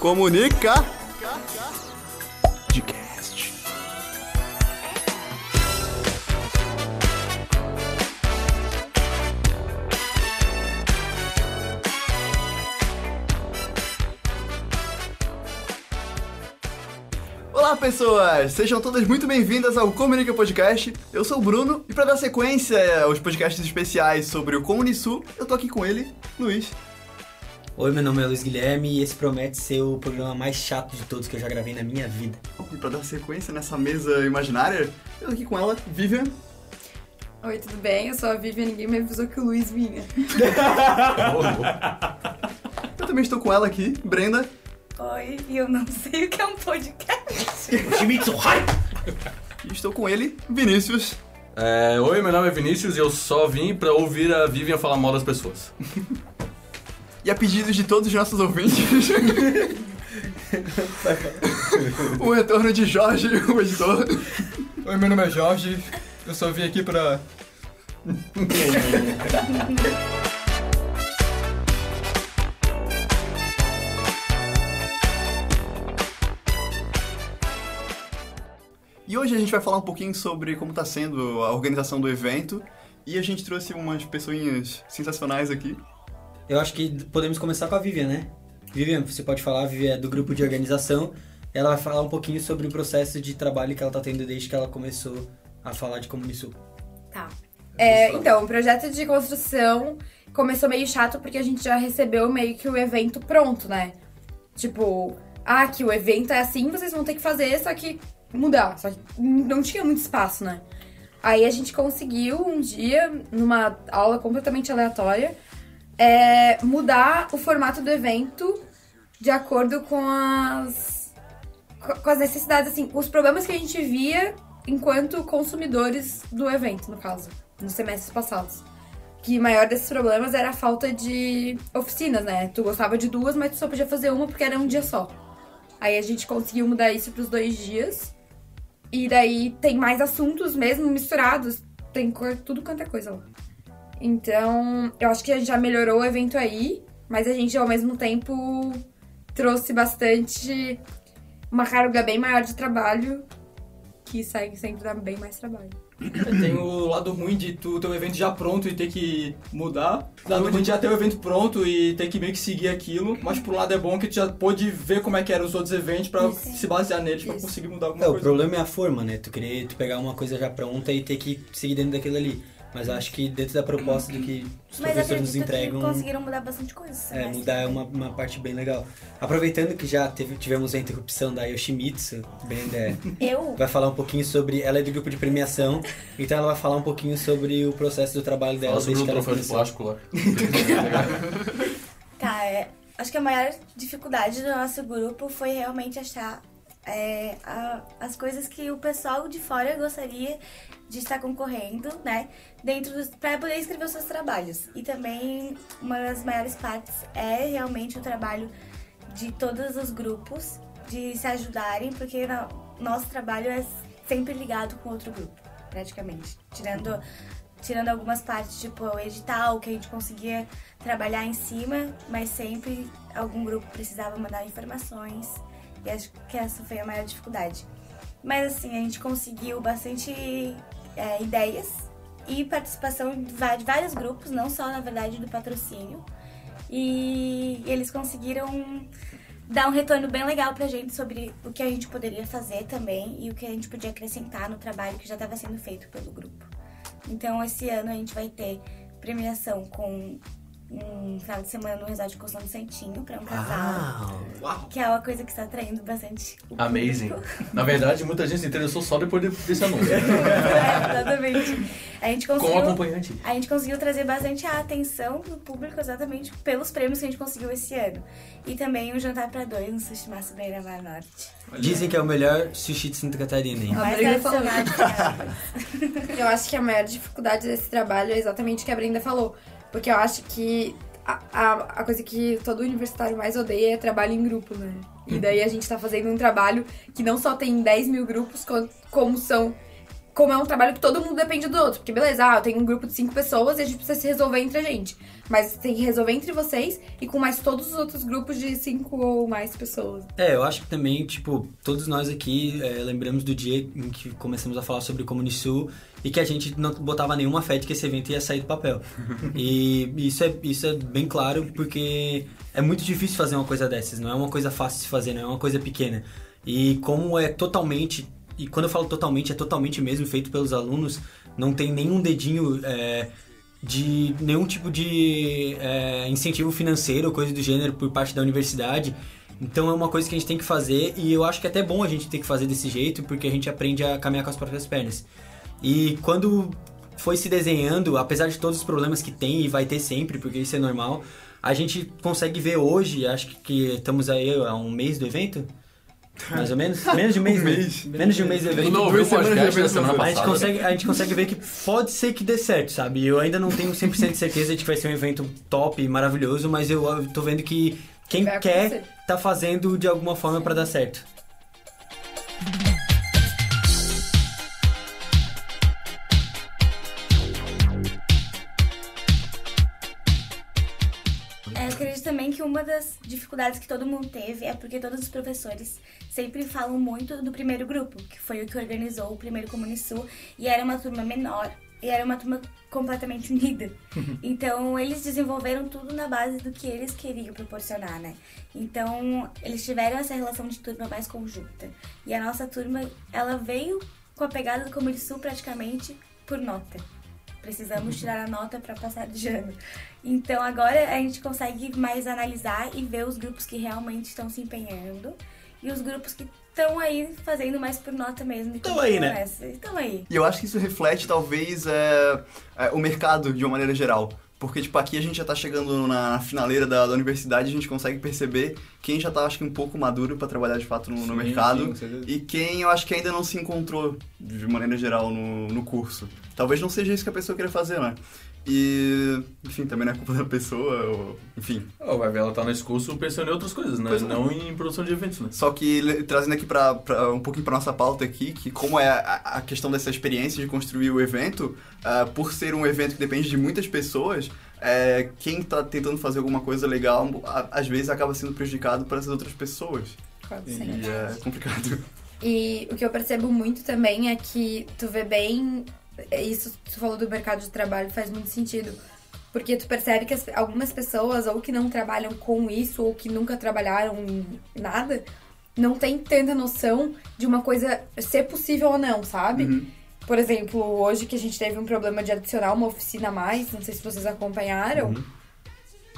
Comunica. Podcast. Olá pessoas, sejam todas muito bem-vindas ao Comunica Podcast. Eu sou o Bruno e para dar sequência aos podcasts especiais sobre o Comunisul, eu tô aqui com ele, Luiz. Oi, meu nome é Luiz Guilherme e esse promete ser o programa mais chato de todos que eu já gravei na minha vida. E para dar sequência nessa mesa imaginária, eu tô aqui com ela, Vivian. Oi, tudo bem? Eu sou a Vivian, ninguém me avisou que o Luiz vinha. Eu também estou com ela aqui, Brenda. Oi, e eu não sei o que é um podcast. E estou com ele, Vinícius. É, Oi, meu nome é Vinícius e eu só vim pra ouvir a Vivian falar mal das pessoas. E a pedidos de todos os nossos ouvintes, o retorno de Jorge, o editor. Oi, meu nome é Jorge. Eu só vim aqui pra. E hoje a gente vai falar um pouquinho sobre como está sendo a organização do evento. E a gente trouxe umas pessoinhas sensacionais aqui. Eu acho que podemos começar com a Vivian, né? Vivian, você pode falar, a Vivian é do grupo de organização. Ela vai falar um pouquinho sobre o processo de trabalho que ela tá tendo desde que ela começou a falar de Comunisul. Tá. É, então, o projeto de construção começou meio chato porque a gente já recebeu meio que o evento pronto, né? Tipo, ah, que o evento é assim, vocês vão ter que fazer, só que mudar. Só que não tinha muito espaço, né? Aí a gente conseguiu um dia, numa aula completamente aleatória, é, mudar o formato do evento de acordo com as, co- com as necessidades, assim, os problemas que a gente via enquanto consumidores do evento, no caso, nos semestres passados. Que o maior desses problemas era a falta de oficinas, né? Tu gostava de duas, mas tu só podia fazer uma porque era um dia só. Aí a gente conseguiu mudar isso para os dois dias. E daí tem mais assuntos mesmo misturados. Tem tudo quanto é coisa lá. Então, eu acho que a gente já melhorou o evento aí, mas a gente ao mesmo tempo trouxe bastante uma carga bem maior de trabalho, que segue sempre dá bem mais trabalho. Tem o lado ruim de tu ter o evento já pronto e ter que mudar. O lado ruim de já ter o evento pronto e ter que meio que seguir aquilo. Mas por um lado é bom que tu já pôde ver como é que eram os outros eventos pra Isso. se basear neles pra Isso. conseguir mudar alguma É, o coisa. problema é a forma, né? Tu querer tu pegar uma coisa já pronta e ter que seguir dentro daquilo ali. Mas eu acho que dentro da proposta do que os Mas professores nos entregam. que conseguiram mudar bastante coisa. É, semestre. mudar é uma, uma parte bem legal. Aproveitando que já teve, tivemos a interrupção da Yoshimitsu, Brenda é, Eu? vai falar um pouquinho sobre. Ela é do grupo de premiação, então ela vai falar um pouquinho sobre o processo do trabalho dela Fala sobre desde o que ela troféu de plástico lá. Tá, é, acho que a maior dificuldade do nosso grupo foi realmente achar é, a- as coisas que o pessoal de fora gostaria de estar concorrendo, né? Dentro pra poder escrever os seus trabalhos. E também uma das maiores partes é realmente o trabalho de todos os grupos, de se ajudarem, porque nosso trabalho é sempre ligado com outro grupo, praticamente. Tirando, tirando algumas partes, tipo o edital, que a gente conseguia trabalhar em cima, mas sempre algum grupo precisava mandar informações. E acho que essa foi a maior dificuldade. Mas assim, a gente conseguiu bastante é, ideias e participação de vários grupos, não só na verdade do patrocínio. E eles conseguiram dar um retorno bem legal pra gente sobre o que a gente poderia fazer também e o que a gente podia acrescentar no trabalho que já estava sendo feito pelo grupo. Então esse ano a gente vai ter premiação com um final de semana no Resort Construção do Santinho para um casal, Uau! que é uma coisa que está atraindo bastante o Amazing. público. Na verdade, muita gente se interessou só depois de- desse anúncio. É, exatamente. A gente Com o conseguiu acompanhante. a gente conseguiu trazer bastante a atenção do público exatamente pelos prêmios que a gente conseguiu esse ano. E também um jantar para dois no Sushi Massa Beira Mar Norte. Dizem que é o melhor sushi de Santa Catarina, hein? A Mais tradicional de. Eu acho que a maior dificuldade desse trabalho é exatamente o que a Brenda falou. Porque eu acho que a, a, a coisa que todo universitário mais odeia é trabalho em grupo, né? E daí a gente tá fazendo um trabalho que não só tem 10 mil grupos, co- como são como é um trabalho que todo mundo depende do outro. Porque beleza, ah, eu tenho um grupo de cinco pessoas e a gente precisa se resolver entre a gente. Mas tem que resolver entre vocês e com mais todos os outros grupos de cinco ou mais pessoas. É, eu acho que também, tipo, todos nós aqui é, lembramos do dia em que começamos a falar sobre Comunisul e que a gente não botava nenhuma fé de que esse evento ia sair do papel. e isso é, isso é bem claro porque é muito difícil fazer uma coisa dessas, não é uma coisa fácil de se fazer, não é uma coisa pequena. E como é totalmente, e quando eu falo totalmente, é totalmente mesmo feito pelos alunos, não tem nenhum dedinho é, de nenhum tipo de é, incentivo financeiro ou coisa do gênero por parte da universidade. Então é uma coisa que a gente tem que fazer e eu acho que é até bom a gente ter que fazer desse jeito porque a gente aprende a caminhar com as próprias pernas. E quando foi se desenhando, apesar de todos os problemas que tem e vai ter sempre, porque isso é normal, a gente consegue ver hoje, acho que estamos aí há um mês do evento, mais ou menos? Menos de um mês. Um né? mês. Menos de um mês do Tu evento. não ouviu o podcast da semana não A gente, passada? consegue, a gente consegue ver que pode ser que dê certo, sabe? Eu ainda não tenho 100% de certeza de que vai ser um evento top, maravilhoso, mas eu eu tô vendo que quem quer tá fazendo de alguma forma pra dar certo. Que uma das dificuldades que todo mundo teve é porque todos os professores sempre falam muito do primeiro grupo, que foi o que organizou o primeiro Comunisul, e era uma turma menor, e era uma turma completamente unida. Então, eles desenvolveram tudo na base do que eles queriam proporcionar, né? Então, eles tiveram essa relação de turma mais conjunta. E a nossa turma, ela veio com a pegada do Comunisul praticamente por nota. Precisamos tirar a nota para passar de ano. Então agora a gente consegue mais analisar e ver os grupos que realmente estão se empenhando e os grupos que estão aí fazendo mais por nota mesmo. Tão aí, né? Estão aí. E eu acho que isso reflete, talvez, é, é, o mercado de uma maneira geral. Porque, tipo, aqui a gente já tá chegando na finaleira da, da universidade, a gente consegue perceber quem já tá, acho que, um pouco maduro para trabalhar de fato no, no Sim, mercado. sim, e quem eu acho que ainda não se encontrou de maneira geral no, no curso. Talvez não seja isso que a pessoa queira fazer, né? E, enfim, também não é culpa da pessoa, ou, enfim. Oh, vai ver, ela tá nesse curso pensando em outras coisas, né? Pois é. Não em produção de eventos, né? Só que trazendo aqui pra, pra- um pouquinho pra nossa pauta aqui, que como é a, a questão dessa experiência de construir o evento, ah, por ser um evento que depende de muitas pessoas, é, quem tá tentando fazer alguma coisa legal, a- às vezes acaba sendo prejudicado por essas outras pessoas. Sim. E é complicado. E o que eu percebo muito também é que tu vê bem. É Isso que tu falou do mercado de trabalho faz muito sentido. Porque tu percebe que as- algumas pessoas, ou que não trabalham com isso, ou que nunca trabalharam em nada, não tem tanta noção de uma coisa ser possível ou não, sabe? Uhum. Por exemplo, hoje que a gente teve um problema de adicionar uma oficina a mais, não sei se vocês acompanharam.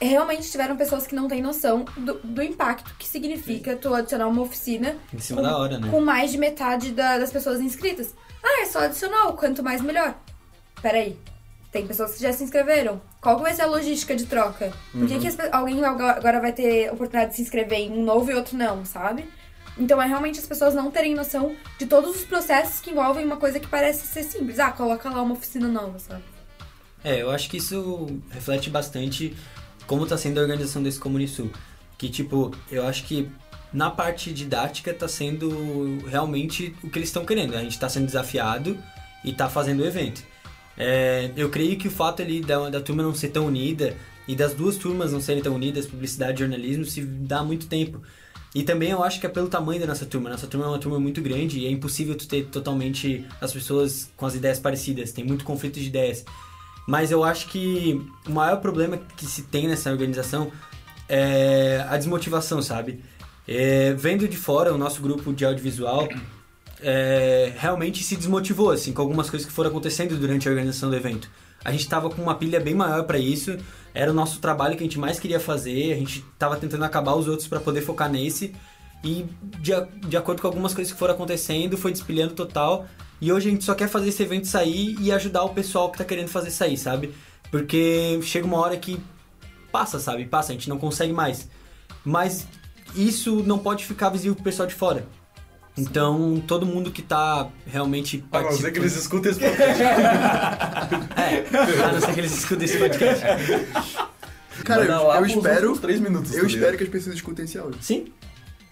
Realmente tiveram pessoas que não têm noção do, do impacto que significa tu adicionar uma oficina Em cima da hora, né? com mais de metade da- das pessoas inscritas. Ah, é só adicionar, o quanto mais melhor. Peraí, tem pessoas que já se inscreveram. Qual vai ser a logística de troca? Por que, que as alguém agora vai ter oportunidade de se inscrever em um novo e outro não, sabe? Então é realmente as pessoas não terem noção de todos os processos que envolvem uma coisa que parece ser simples. Ah, coloca lá uma oficina nova, sabe? É, eu acho que isso reflete bastante como tá sendo a organização desse Comunisul. Que, tipo, eu acho que na parte didática tá sendo realmente o que eles estão querendo. A gente tá sendo desafiado e tá fazendo o evento. É, eu creio que o fato ali da, da turma não ser tão unida e das duas turmas não serem tão unidas, publicidade e jornalismo, se dá muito tempo. E também eu acho que é pelo tamanho da nossa turma. Nossa turma é uma turma muito grande e é impossível tu ter totalmente as pessoas com as ideias parecidas. Tem muito conflito de ideias. Mas eu acho que o maior problema que se tem nessa organização é a desmotivação, sabe? É, vendo de fora o nosso grupo de audiovisual é, realmente se desmotivou assim com algumas coisas que foram acontecendo durante a organização do evento. A gente tava com uma pilha bem maior para isso, era o nosso trabalho que a gente mais queria fazer, a gente tava tentando acabar os outros para poder focar nesse e de, de acordo com algumas coisas que foram acontecendo, foi despilhando total. E hoje a gente só quer fazer esse evento sair e ajudar o pessoal que tá querendo fazer sair, sabe? Porque chega uma hora que passa, sabe? Passa, a gente não consegue mais. Mas isso não pode ficar visível pro pessoal de fora. Então, todo mundo que tá realmente A não ser que eles participando... escutem esse podcast. É, a não ser que eles escutem esse podcast. Cara, eu, eu espero. três minutos. Eu tá espero que as pessoas escutem esse áudio. Sim?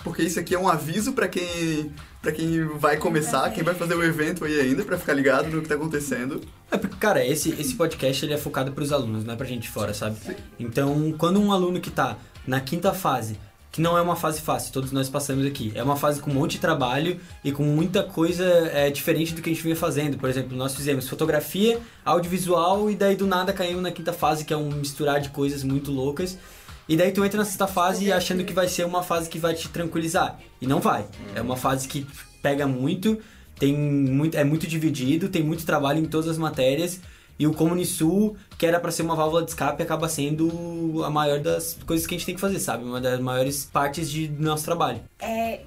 porque isso aqui é um aviso pra quem para quem vai começar, quem vai fazer o evento aí ainda, pra ficar ligado no que tá acontecendo. É porque, cara, esse, esse podcast ele é focado pros alunos, não é pra gente de fora, sabe? Então, quando um aluno que tá na quinta fase, que não é uma fase fácil, todos nós passamos aqui, é uma fase com um monte de trabalho e com muita coisa é, diferente do que a gente vinha fazendo. Por exemplo, nós fizemos fotografia, audiovisual e daí do nada caímos na quinta fase, que é um misturar de coisas muito loucas. E daí tu entra na sexta fase achando que vai ser uma fase que vai te tranquilizar. E não vai. É uma fase que pega muito, tem muito, é muito dividido, tem muito trabalho em todas as matérias. E o Comunisul, que era para ser uma válvula de escape, acaba sendo a maior das coisas que a gente tem que fazer, sabe? Uma das maiores partes de, do nosso trabalho. É,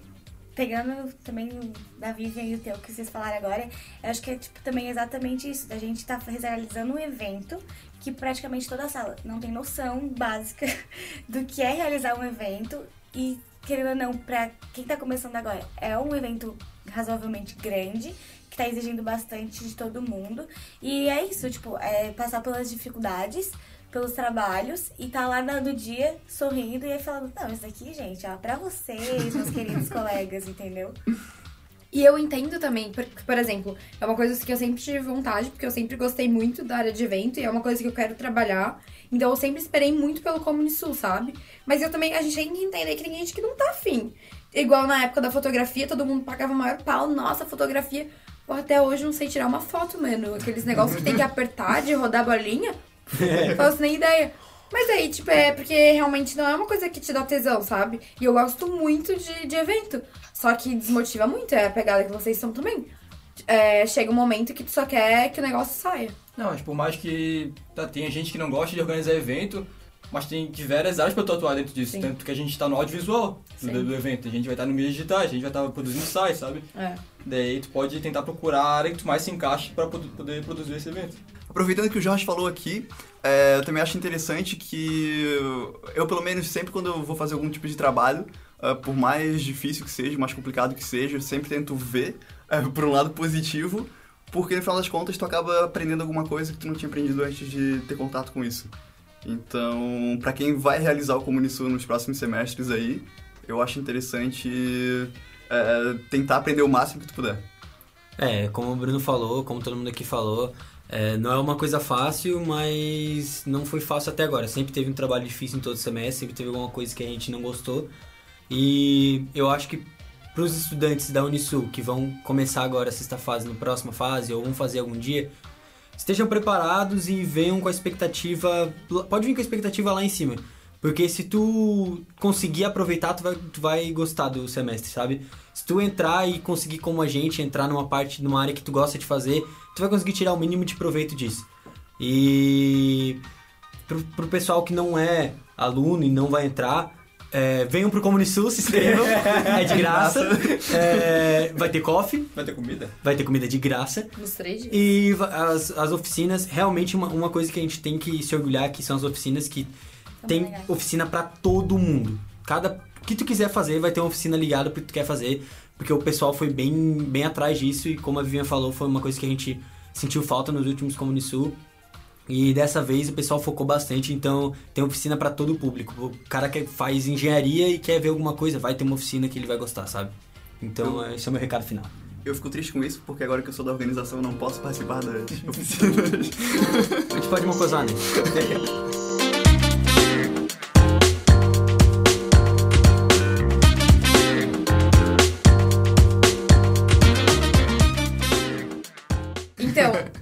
pegando também da Vivian e o teu que vocês falaram agora, eu acho que é tipo, também exatamente isso, da gente tá realizando um evento que praticamente toda a sala não tem noção básica do que é realizar um evento e querendo ou não, pra quem tá começando agora, é um evento razoavelmente grande, que tá exigindo bastante de todo mundo. E é isso, tipo, é passar pelas dificuldades, pelos trabalhos e tá lá no dia sorrindo e aí falando, não, isso aqui, gente, ó, pra vocês, meus queridos colegas, entendeu? E eu entendo também, porque, por exemplo, é uma coisa que eu sempre tive vontade, porque eu sempre gostei muito da área de evento e é uma coisa que eu quero trabalhar. Então eu sempre esperei muito pelo Comunisul, sabe? Mas eu também, a gente tem que entender que tem gente que não tá afim. Igual na época da fotografia, todo mundo pagava maior pau, nossa, fotografia. Pô, até hoje eu não sei tirar uma foto, mano. Aqueles negócios que tem que apertar de rodar a bolinha. Não faço nem ideia. Mas aí, tipo, é porque realmente não é uma coisa que te dá tesão, sabe? E eu gosto muito de, de evento. Só que desmotiva muito, é a pegada que vocês são também. É, chega um momento que tu só quer que o negócio saia. Não, mas por mais que tá, tenha gente que não gosta de organizar evento, mas tem diversas áreas para tu atuar dentro disso. Sim. Tanto que a gente está no audiovisual do, do evento. A gente vai estar no mídia digitais, a gente vai estar produzindo sites, sabe? É. Daí tu pode tentar procurar a área que tu mais se encaixe para poder produzir esse evento. Aproveitando que o Jorge falou aqui, é, eu também acho interessante que eu, pelo menos, sempre quando eu vou fazer algum tipo de trabalho, ah, por mais difícil que seja, mais complicado que seja, eu sempre tento ver é, por um lado positivo, porque no final das contas tu acaba aprendendo alguma coisa que tu não tinha aprendido antes de ter contato com isso. Então, pra quem vai realizar o Comunisul nos próximos semestres aí, eu acho interessante é, tentar aprender o máximo que tu puder. É, como o Bruno falou, como todo mundo aqui falou, é, não é uma coisa fácil, mas não foi fácil até agora. Sempre teve um trabalho difícil em todo semestre, sempre teve alguma coisa que a gente não gostou. E eu acho que para os estudantes da Unisul que vão começar agora a sexta fase, na próxima fase, ou vão fazer algum dia, estejam preparados e venham com a expectativa. Pode vir com a expectativa lá em cima. Porque se tu conseguir aproveitar, tu vai, tu vai gostar do semestre, sabe? Se tu entrar e conseguir, como a gente, entrar numa parte, numa área que tu gosta de fazer, tu vai conseguir tirar o mínimo de proveito disso. E pro, pro pessoal que não é aluno e não vai entrar, é, venham pro Comunisul, se inscrevam, é de graça. É, vai ter coffee, Vai ter comida? vai ter comida de graça. Nos três dias. E as, as oficinas, realmente uma, uma coisa que a gente tem que se orgulhar que são as oficinas que tem legais. oficina pra todo mundo. Cada o que tu quiser fazer vai ter uma oficina ligada pro que tu quer fazer, porque o pessoal foi bem bem atrás disso e como a Vivian falou, foi uma coisa que a gente sentiu falta nos últimos Comunisul. E dessa vez o pessoal focou bastante, então tem oficina pra todo o público. O cara que faz engenharia e quer ver alguma coisa, vai ter uma oficina que ele vai gostar, sabe? Então, esse é o meu recado final. Eu fico triste com isso, porque agora que eu sou da organização eu não posso participar das oficinas. A gente pode mocosar, né?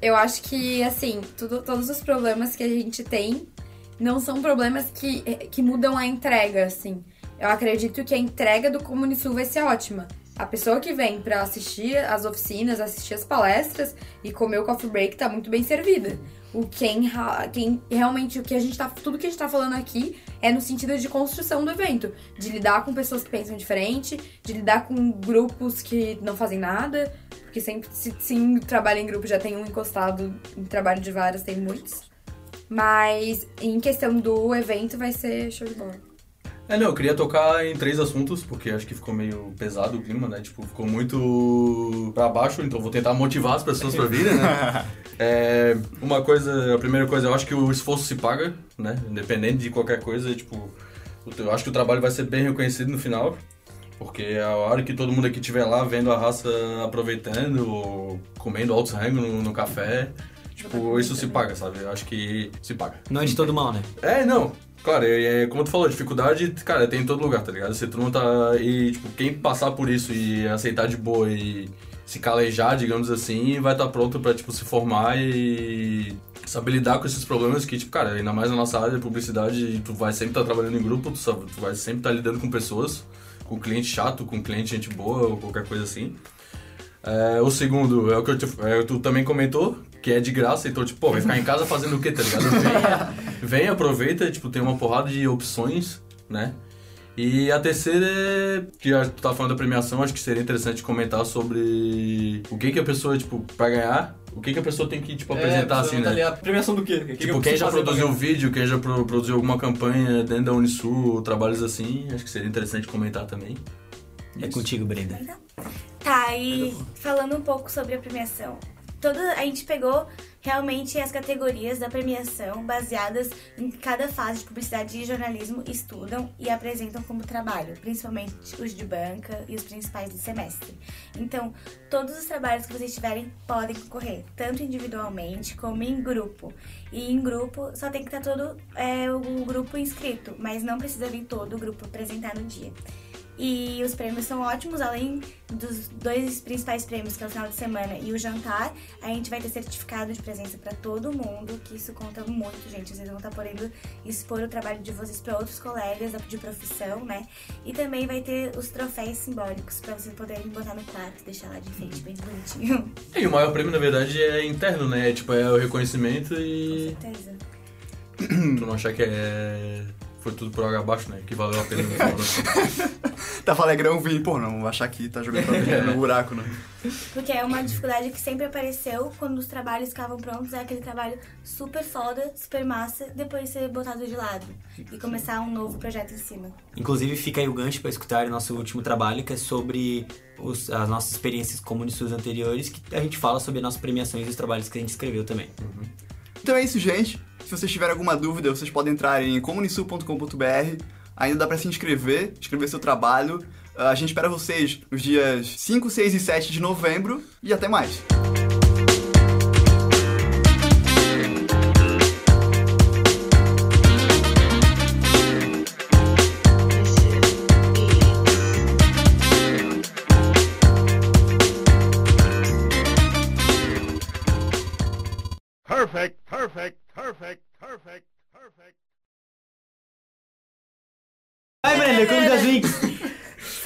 eu acho que, assim, tudo, todos os problemas que a gente tem não são problemas que, que mudam a entrega, assim. Eu acredito que a entrega do Comunisul vai ser ótima. A pessoa que vem pra assistir as oficinas, assistir as palestras e comer o coffee break tá muito bem servida. O quem, quem realmente o que a gente tá, tudo que a gente tá falando aqui é no sentido de construção do evento, de lidar com pessoas que pensam diferente, de lidar com grupos que não fazem nada, porque sempre se, se um trabalha em grupo já tem um encostado, em trabalho de várias tem muitos. Mas em questão do evento vai ser show de bola. É, não, eu queria tocar em três assuntos, porque acho que ficou meio pesado o clima, né? Tipo, ficou muito pra baixo, então vou tentar motivar as pessoas pra virem, né? É, uma coisa, a primeira coisa, eu acho que o esforço se paga, né? Independente de qualquer coisa, tipo, eu acho que o trabalho vai ser bem reconhecido no final. Porque a hora que todo mundo aqui estiver lá vendo a raça aproveitando, ou comendo altos rango no, no café, tipo, isso se paga, sabe? Eu acho que se paga. Não é de todo mal, né? É, não. Claro, é, é, como tu falou, dificuldade, cara, tem em todo lugar, tá ligado? Se tu não tá. E, tipo, quem passar por isso e aceitar de boa e se calejar, digamos assim, vai estar tá pronto pra, tipo, se formar e saber lidar com esses problemas que, tipo, cara, ainda mais na nossa área de publicidade, tu vai sempre estar tá trabalhando em grupo, tu, sabe, tu vai sempre estar tá lidando com pessoas, com cliente chato, com cliente gente boa ou qualquer coisa assim. É, o segundo é o que eu te, é, tu também comentou, que é de graça, então, tipo, pô, vai ficar em casa fazendo o quê, tá ligado? Vem, vem, aproveita, tipo, tem uma porrada de opções, né? E a terceira é, que tu tá falando da premiação, acho que seria interessante comentar sobre o que que a pessoa, tipo, pra ganhar, o que que a pessoa tem que, tipo, apresentar, assim, tá né? premiação do quê? Que tipo, que quem já produziu um vídeo, quem já pro- produziu alguma campanha dentro da Unisul, trabalhos assim, acho que seria interessante comentar também. É contigo, Brenda. Tá, e falando um pouco sobre a premiação. Toda, a gente pegou realmente as categorias da premiação baseadas em cada fase de publicidade e jornalismo estudam e apresentam como trabalho, principalmente os de banca e os principais do semestre. Então, todos os trabalhos que vocês tiverem podem concorrer, tanto individualmente como em grupo. E em grupo só tem que estar todo é, o grupo inscrito, mas não precisa vir todo o grupo apresentar no dia. E os prêmios são ótimos, além dos dois principais prêmios, que é o final de semana e o jantar, a gente vai ter certificado de presença para todo mundo, que isso conta muito, gente. Vocês vão estar podendo expor o trabalho de vocês para outros colegas de profissão, né? E também vai ter os troféus simbólicos para vocês poderem botar no quarto, deixar lá de enfeite bem bonitinho. E o maior prêmio, na verdade, é interno, né? É, tipo, é o reconhecimento Com e certeza. tu não achar que é... Foi tudo por água abaixo, né? Que valeu a pena. Tava alegrão vindo, pô, não, vou achar que tá jogando pra frente no buraco, né? Porque é uma dificuldade que sempre apareceu quando os trabalhos ficavam prontos, é aquele trabalho super foda, super massa, depois ser botado de lado e começar um novo projeto em cima. Inclusive, fica aí o gancho para escutar o nosso último trabalho, que é sobre os- as nossas experiências como Unisus anteriores, que a gente fala sobre as nossas premiações e os trabalhos que a gente escreveu também. Então é isso, gente. Se vocês tiverem alguma dúvida, vocês podem entrar em comunisul.com.br. Ainda dá pra se inscrever, escrever seu trabalho. Ah, A gente espera vocês nos dias 5, 6 e 7 de novembro. E até mais.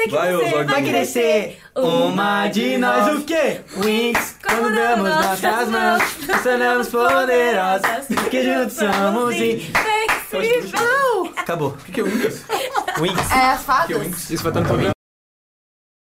Que Vai, você. Vai querer ser uma de nós o quê? Winx, quando damos nossas mãos, funcionamos poderosas, que juntos somos invencíveis. Acabou. O que, que é o Winx? Winx. É as fadas? Isso vai estar no programa.